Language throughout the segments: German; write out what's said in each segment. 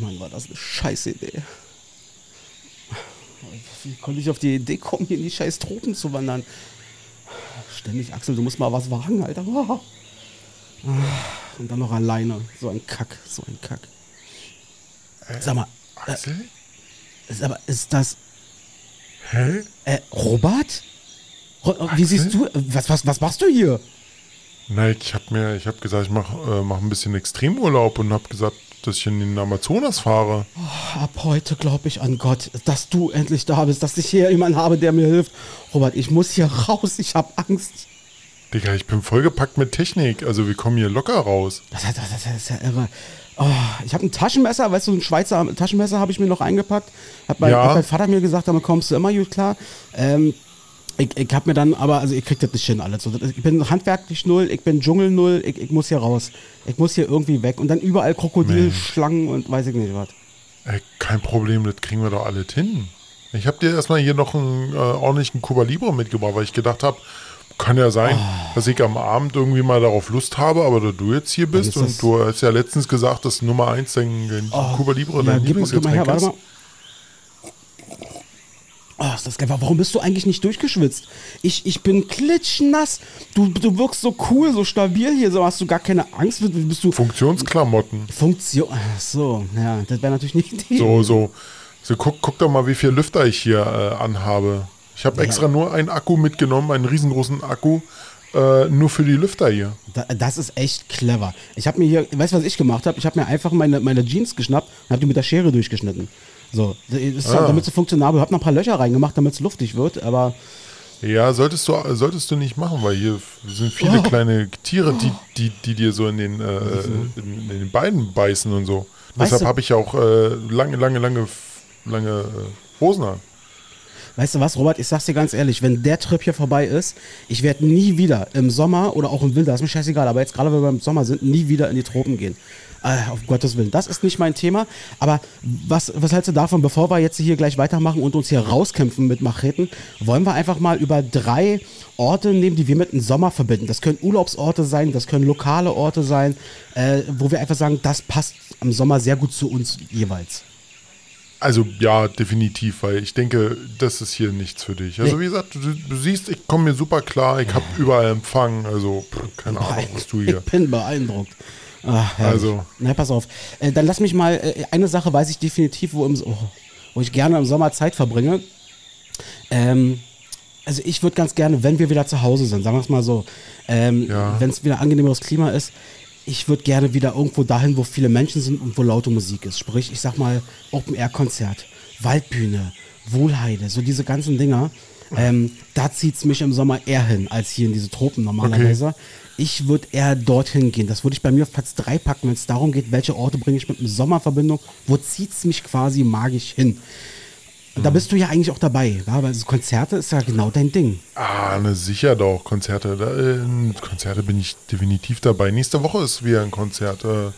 Mann, war das eine scheiße Idee. Wie konnte ich auf die Idee kommen, hier in die scheiß Tropen zu wandern? Ständig, Axel, du musst mal was wagen, Alter. Und dann noch alleine. So ein Kack, so ein Kack. Äh, Sag mal, Axel? ist, aber ist das Hä? äh, Robert? Ro wie Axel? siehst du, was, was, was machst du hier? Nein, ich habe mir, ich habe gesagt, ich mache äh, mach ein bisschen Extremurlaub und habe gesagt, dass ich in den Amazonas fahre. Ab heute glaube ich an Gott, dass du endlich da bist, dass ich hier jemanden habe, der mir hilft. Robert, ich muss hier raus, ich habe Angst. Digga, ich bin vollgepackt mit Technik. Also wir kommen hier locker raus. Das, das, das, das ist ja irre. Oh, ich habe ein Taschenmesser, weißt du, ein Schweizer Taschenmesser habe ich mir noch eingepackt. Hat mein, Ja. hat mein Vater mir gesagt, damit kommst du immer gut klar. Ähm, ich, ich habe mir dann, aber, also ihr kriegt das nicht hin alles. So, Ich bin handwerklich null, ich bin Dschungel null, ich, ich muss hier raus. Ich muss hier irgendwie weg. Und dann überall Krokodilschlangen und weiß ich nicht was. Ey, kein Problem, das kriegen wir doch alle hin. Ich habe dir erstmal hier noch einen äh, ordentlichen Cuba Libre mitgebracht, weil ich gedacht habe, kann ja sein, Ah. dass ich am Abend irgendwie mal darauf Lust habe, aber da du jetzt hier bist ist und du hast ja letztens gesagt, dass Nummer 1 dein, dein Cuba Libre Oh, ja, dein her, Lieblingsgetränk ist. Oh, ist das geil. Warum bist du eigentlich nicht durchgeschwitzt? Ich, ich bin klitschnass. Du, du wirkst so cool, so stabil hier. So hast du gar keine Angst. Bist du Funktionsklamotten. Funktion. So, ja, das wäre natürlich nicht die. So, so. So, guck, guck doch mal, wie viel Lüfter ich hier äh, anhabe. Ich habe extra nur einen Akku mitgenommen, einen riesengroßen Akku, äh, nur für die Lüfter hier. Da, das ist echt clever. Ich habe mir hier, weißt du, was ich gemacht habe? Ich habe mir einfach meine, meine Jeans geschnappt und habe die mit der Schere durchgeschnitten. So, Ah. damit sie funktionabel. Ich habe noch ein paar Löcher reingemacht, damit es luftig wird, aber Ja, solltest du, solltest du nicht machen, weil hier sind viele Oh. kleine Tiere, die, die, die dir so in den, äh, in, in den Beinen beißen und so. Weißt Deshalb habe ich ja auch äh, lange, lange, lange, lange äh, Hosen an. Weißt du was, Robert, ich sag's dir ganz ehrlich, wenn der Trip hier vorbei ist, ich werde nie wieder im Sommer oder auch im Winter, ist mir scheißegal, aber jetzt gerade, wenn wir im Sommer sind, nie wieder in die Tropen gehen. Äh, auf Gottes Willen. Das ist nicht mein Thema. Aber was, was hältst du davon, bevor wir jetzt hier gleich weitermachen und uns hier rauskämpfen mit Macheten, wollen wir einfach mal über drei Orte nehmen, die wir mit dem Sommer verbinden. Das können Urlaubsorte sein, das können lokale Orte sein, äh, wo wir einfach sagen, das passt am Sommer sehr gut zu uns jeweils. Also ja, definitiv, weil ich denke, das ist hier nichts für dich. Also Nee. wie gesagt, du, du siehst, ich komme mir super klar, ich habe überall Empfang, also pff, keine Ahnung, was du hier. Ich bin beeindruckt. Ach, herrlich. Also. Na, pass auf. Äh, dann lass mich mal, äh, eine Sache weiß ich definitiv, wo, im, oh, wo ich gerne im Sommer Zeit verbringe. Ähm, also ich würde ganz gerne, wenn wir wieder zu Hause sind, sagen wir es mal so, ähm, Ja. wenn es wieder angenehmeres Klima ist, ich würde gerne wieder irgendwo dahin, wo viele Menschen sind und wo laute Musik ist. Sprich, ich sag mal Open-Air-Konzert, Waldbühne, Wohlheide, so diese ganzen Dinger. Ähm, da zieht es mich im Sommer eher hin, als hier in diese Tropen normalerweise. Ich würde eher dorthin gehen. Das würde ich bei mir auf Platz 3 packen, wenn es darum geht, welche Orte bringe ich mit dem Sommerverbindung, wo zieht es mich quasi magisch hin. Da bist du ja eigentlich auch dabei, wa? weil Konzerte ist ja genau dein Ding. Ah, ne, sicher doch, Konzerte. Da, äh, Konzerte bin ich definitiv dabei. Nächste Woche ist wieder ein Konzert. Äh,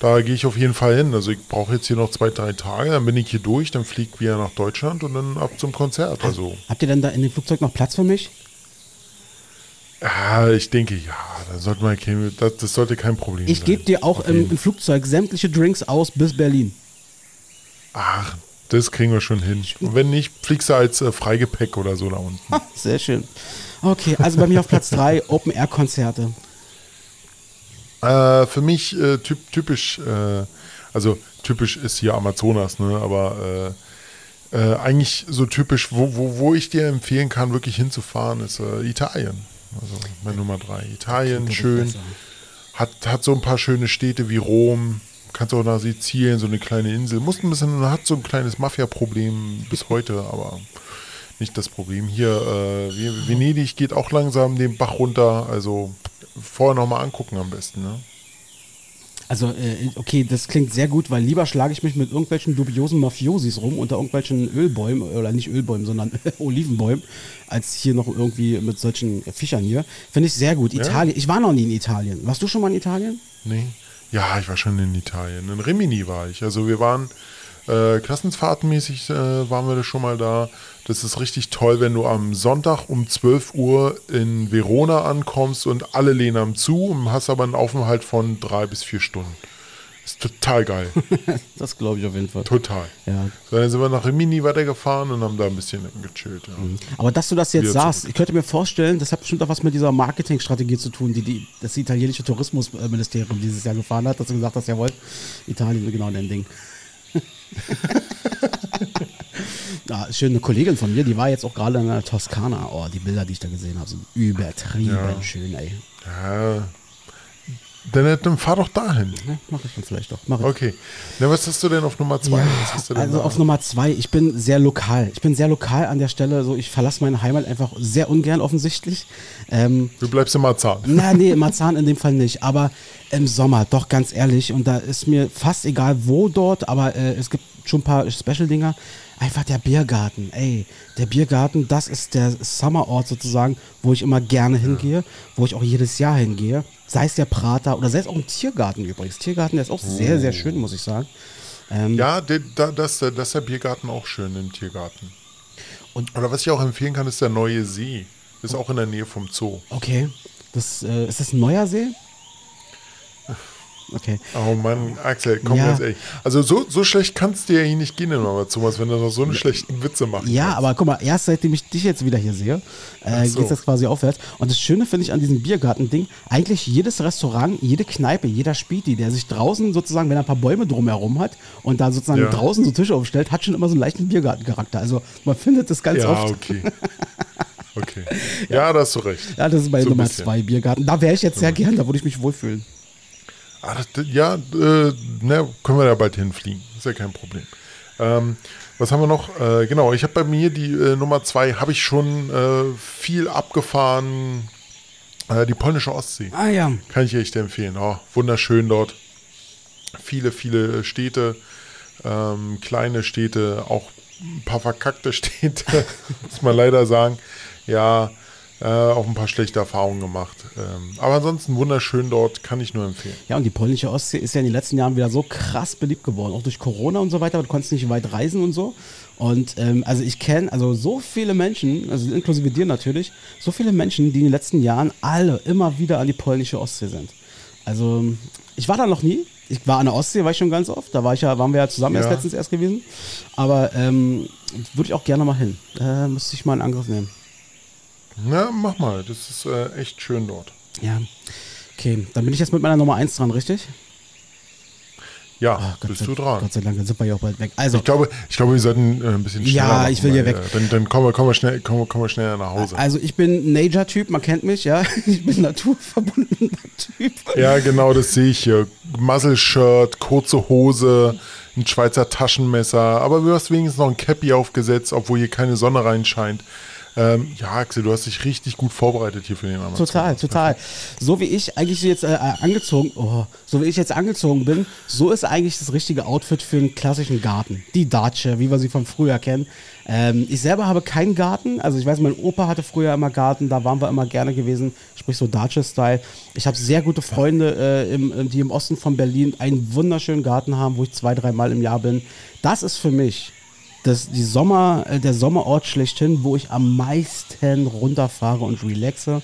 da gehe ich auf jeden Fall hin. Also ich brauche jetzt hier noch zwei, drei Tage, dann bin ich hier durch, dann fliege ich wieder nach Deutschland und dann ab zum Konzert. Also, Habt ihr denn da in dem Flugzeug noch Platz für mich? ja, ich denke, ja, da sollte man kein, das, das sollte kein Problem Ich sein. gebe dir auch im, im Flugzeug sämtliche Drinks aus bis Berlin. Ach, das kriegen wir schon hin. Und wenn nicht, fliegst du als äh, Freigepäck oder so da unten. Sehr schön. Okay, also bei mir auf Platz 3 Open-Air-Konzerte. Äh, für mich äh, typ, typisch, äh, also typisch ist hier Amazonas, ne? aber äh, äh, eigentlich so typisch, wo, wo, wo ich dir empfehlen kann, wirklich hinzufahren, ist Italien. Also meine Nummer drei. Italien, Klingt schön. Hat, hat so ein paar schöne Städte wie Rom. Kannst auch nach Sizilien, so eine kleine Insel. Muss ein bisschen, hat so ein kleines Mafia-Problem bis heute, aber nicht das Problem. Hier, äh, Ve- Venedig geht auch langsam den Bach runter. Also vorher nochmal angucken am besten. Ne? Also, äh, okay, das klingt sehr gut, weil lieber schlage ich mich mit irgendwelchen dubiosen Mafiosis rum unter irgendwelchen Ölbäumen, oder nicht Ölbäumen, sondern Olivenbäumen, als hier noch irgendwie mit solchen Fischern hier. Finde ich sehr gut. Italien, ich war noch nie in Italien. Warst du schon mal in Italien? Nee. Ja, ich war schon in Italien. In Rimini war ich. Also wir waren äh, klassenfahrtenmäßig äh, waren wir da schon mal da. Das ist richtig toll, wenn du am Sonntag um 12 Uhr in Verona ankommst und alle lehnen am zu und hast aber einen Aufenthalt von drei bis vier Stunden. Ist total geil. das glaube ich auf jeden Fall. Total. Ja. So, dann sind wir nach Rimini weitergefahren und haben da ein bisschen gechillt. Ja. Aber dass du das jetzt Wieder sagst, zurück. ich könnte mir vorstellen, das hat bestimmt auch was mit dieser Marketingstrategie zu tun, die, die das italienische Tourismusministerium dieses Jahr gefahren hat, dass du gesagt hast, jawohl, Italien, genau dein Ding. ja, schön, eine Kollegin von mir, die war jetzt auch gerade in der Toskana. Oh, die Bilder, die ich da gesehen habe, sind übertrieben Ja. schön, ey. Ja. Dann, dann fahr doch dahin. Ja, mach ich dann vielleicht doch. Okay. Na, was hast du denn auf Nummer zwei? denn Also auf Nummer zwei, ich bin sehr lokal. Ich bin sehr lokal an der Stelle. So, ich verlasse meine Heimat einfach sehr ungern offensichtlich. Ähm, Du bleibst im Marzahn. na, nee, Marzahn in dem Fall nicht. Aber im Sommer, doch ganz ehrlich. Und da ist mir fast egal, wo dort, aber äh, es gibt schon ein paar Special-Dinger. Einfach der Biergarten. Ey, der Biergarten, das ist der Summerort sozusagen, wo ich immer gerne hingehe, wo ich auch jedes Jahr hingehe. Sei es der Prater oder sei es auch ein Tiergarten übrigens. Tiergarten, der ist auch sehr, sehr schön, muss ich sagen. Ähm, Ja, der, da, das, das ist der Biergarten auch schön im Tiergarten. Und- Oder was ich auch empfehlen kann, ist der neue See. Ist auch in der Nähe vom Zoo. Okay. Das, äh, ist das ein neuer See? Okay. Oh Mann, Axel, komm Ja. ganz ehrlich. Also so, so schlecht kannst du ja hier nicht gehen in Thomas, wenn du noch so einen schlechten Witze machst. Ja, aber guck mal, erst seitdem ich dich jetzt wieder hier sehe, äh, so. geht es jetzt quasi aufwärts. Und das Schöne finde ich an diesem Biergarten-Ding, eigentlich jedes Restaurant, jede Kneipe, jeder Späti, der sich draußen sozusagen, wenn er ein paar Bäume drumherum hat und da sozusagen Ja. draußen so Tische aufstellt, hat schon immer so einen leichten Biergartencharakter. Also man findet das ganz Ja, oft. okay. Okay. Ja, da hast du recht. Ja, das ist bei So Nummer bisschen. zwei Biergarten. Da wäre ich jetzt sehr gern, da würde ich mich wohlfühlen. Ah, das, ja, äh, ne, können wir da bald hinfliegen. Ist ja kein Problem. Ähm, was haben wir noch? Äh, genau, ich habe bei mir die äh, Nummer zwei, habe ich schon äh, viel abgefahren. Äh, die polnische Ostsee. Ah ja. Kann ich echt empfehlen. Oh, wunderschön dort. Viele, viele Städte, ähm, kleine Städte, auch ein paar verkackte Städte, muss man leider sagen. Ja, äh, auch ein paar schlechte Erfahrungen gemacht. Ähm, aber ansonsten wunderschön dort, kann ich nur empfehlen. Ja, und die polnische Ostsee ist ja in den letzten Jahren wieder so krass beliebt geworden, auch durch Corona und so weiter. aber Du konntest nicht weit reisen und so. Und ähm, also ich kenne also so viele Menschen, also inklusive dir natürlich, so viele Menschen, die in den letzten Jahren alle immer wieder an die polnische Ostsee sind. Also ich war da noch nie. Ich war an der Ostsee, war ich schon ganz oft. Da war ich ja, waren wir ja zusammen erst Ja. letztens erst gewesen. Aber ähm, würde ich auch gerne mal hin. Äh, müsste ich mal in Angriff nehmen. Na, mach mal, das ist äh, echt schön dort. Ja. Okay, dann bin ich jetzt mit meiner Nummer 1 dran, richtig? Ja, Gott bist sei, du dran. Gott sei Dank, dann sind wir ja auch bald weg. Also, Ich glaube, ich glaube, wir sollten äh, ein bisschen schneller Ja, machen, ich will hier weg. Äh, dann, dann kommen wir, kommen wir schnell, kommen kommen wir schneller nach Hause. Also ich bin Nature-Typ, man kennt mich, ja. Ich bin naturverbundener Typ. Ja, genau, das sehe ich hier. Muzzle-Shirt, kurze Hose, ein Schweizer Taschenmesser, aber du hast wenigstens noch ein Cappy aufgesetzt, obwohl hier keine Sonne reinscheint. Ähm, ja, Axel, du hast dich richtig gut vorbereitet hier für den Amazon. Total, total. So wie ich eigentlich jetzt äh, angezogen, oh, so wie ich jetzt angezogen bin, so ist eigentlich das richtige Outfit für einen klassischen Garten. Die Datsche, wie wir sie von früher kennen. Ähm, ich selber habe keinen Garten, also ich weiß, mein Opa hatte früher immer Garten, da waren wir immer gerne gewesen, sprich so Datsche-Style. Ich habe sehr gute Freunde, äh, im, die im Osten von Berlin einen wunderschönen Garten haben, wo ich zwei, dreimal im Jahr bin. Das ist für mich das, die Sommer, äh, der Sommerort schlechthin, wo ich am meisten runterfahre und relaxe.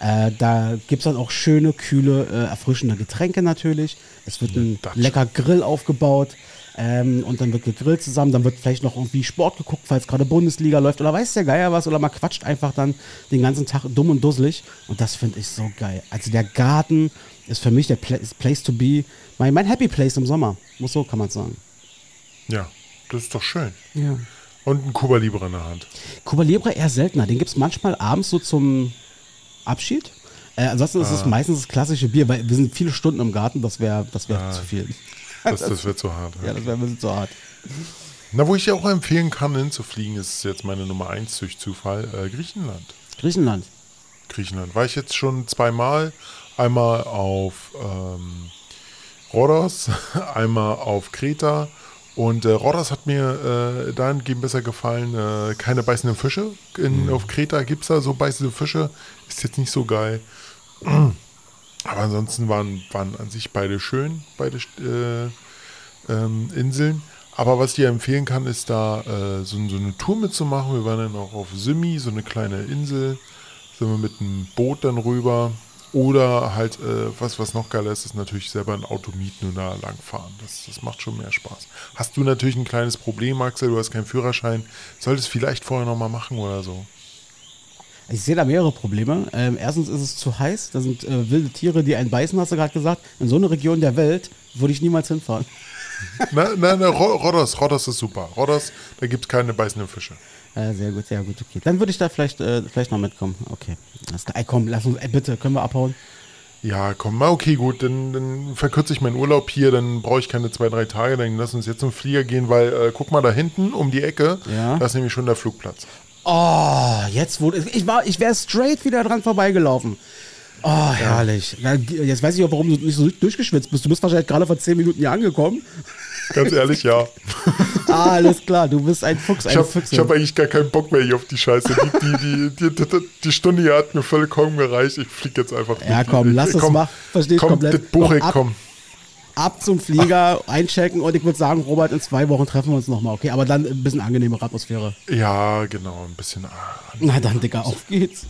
Äh, da gibt es dann auch schöne, kühle, äh, erfrischende Getränke natürlich. Es wird ein lecker Grill aufgebaut ähm, und dann wird gegrillt zusammen. Dann wird vielleicht noch irgendwie Sport geguckt, falls gerade Bundesliga läuft oder weiß der Geier was. Oder man quatscht einfach dann den ganzen Tag dumm und dusselig. Und das finde ich so geil. Also der Garten ist für mich der Pla Place to be. Mein, mein Happy Place im Sommer. Muss so kann man sagen. Ja, das ist doch schön. Ja. Und ein Cuba Libre in der Hand. Cuba Libre eher seltener. Den gibt es manchmal abends so zum Abschied. Äh, ansonsten ist es meistens das klassische Bier, weil wir sind viele Stunden im Garten, das wäre das wär zu viel. Das, das wird so hart. Ja, das wäre ein bisschen zu hart. Na, wo ich dir auch empfehlen kann, hinzufliegen, ist jetzt meine Nummer eins durch Zufall, äh, Griechenland. Griechenland. Griechenland. War ich jetzt schon zweimal. Einmal auf ähm, Rhodos, einmal auf Kreta. Und äh, Rhodos hat mir äh, dahingehend besser gefallen. Äh, keine beißenden Fische. In, Auf Kreta gibt es da so beißende Fische. Ist jetzt nicht so geil. Aber ansonsten waren, waren an sich beide schön, beide äh, ähm, Inseln. Aber was ich dir empfehlen kann, ist da äh, so, so eine Tour mitzumachen. Wir waren dann auch auf Simi, so eine kleine Insel. Sind wir mit einem Boot dann rüber. Oder halt, äh, was, was noch geiler ist, ist natürlich selber ein Auto mieten und da langfahren. Das, das macht schon mehr Spaß. Hast du natürlich ein kleines Problem, Axel, du hast keinen Führerschein. Solltest vielleicht vorher nochmal machen oder so. Ich sehe da mehrere Probleme. Ähm, erstens ist es zu heiß. Da sind äh, wilde Tiere, die einen beißen, hast du gerade gesagt. In so einer Region der Welt würde ich niemals hinfahren. Nein, nein, na, Rodos, Rodos ist super. Rodos, da gibt es keine beißenden Fische. Äh, sehr gut, sehr gut, okay. Dann würde ich da vielleicht, äh, vielleicht noch mitkommen. Okay. Ey, komm, lass uns, ey, bitte, können wir abhauen? Ja, komm, mal okay, gut, dann, dann verkürze ich meinen Urlaub hier, dann brauche ich keine zwei, drei Tage, dann lass uns jetzt zum Flieger gehen, weil, äh, guck mal da hinten um die Ecke, Ja. da ist nämlich schon der Flugplatz. Oh, jetzt wurde ich war, ich wäre straight wieder dran vorbeigelaufen. Oh, herrlich. Na, Jetzt weiß ich auch, warum du nicht so durchgeschwitzt bist. Du bist wahrscheinlich gerade vor zehn Minuten hier angekommen. Ganz ehrlich, ja. Ah, alles klar, du bist ein Fuchs, Ich ein habe Füchse. hab eigentlich gar keinen Bock mehr hier auf die Scheiße. Die, die, die, die, die, Stunde hier hat mir vollkommen gereicht. Ich fliege jetzt einfach. Ja, komm, lass es komm, mal. Versteh ich komm, komplett. Das Buch, Komm, ab. komm. Ab zum Flieger, einchecken und ich würde sagen, Robert, in zwei Wochen treffen wir uns nochmal, okay? Aber dann ein bisschen angenehmere Atmosphäre. Ja, genau, ein bisschen. ah, Na dann, Digga, auf geht's.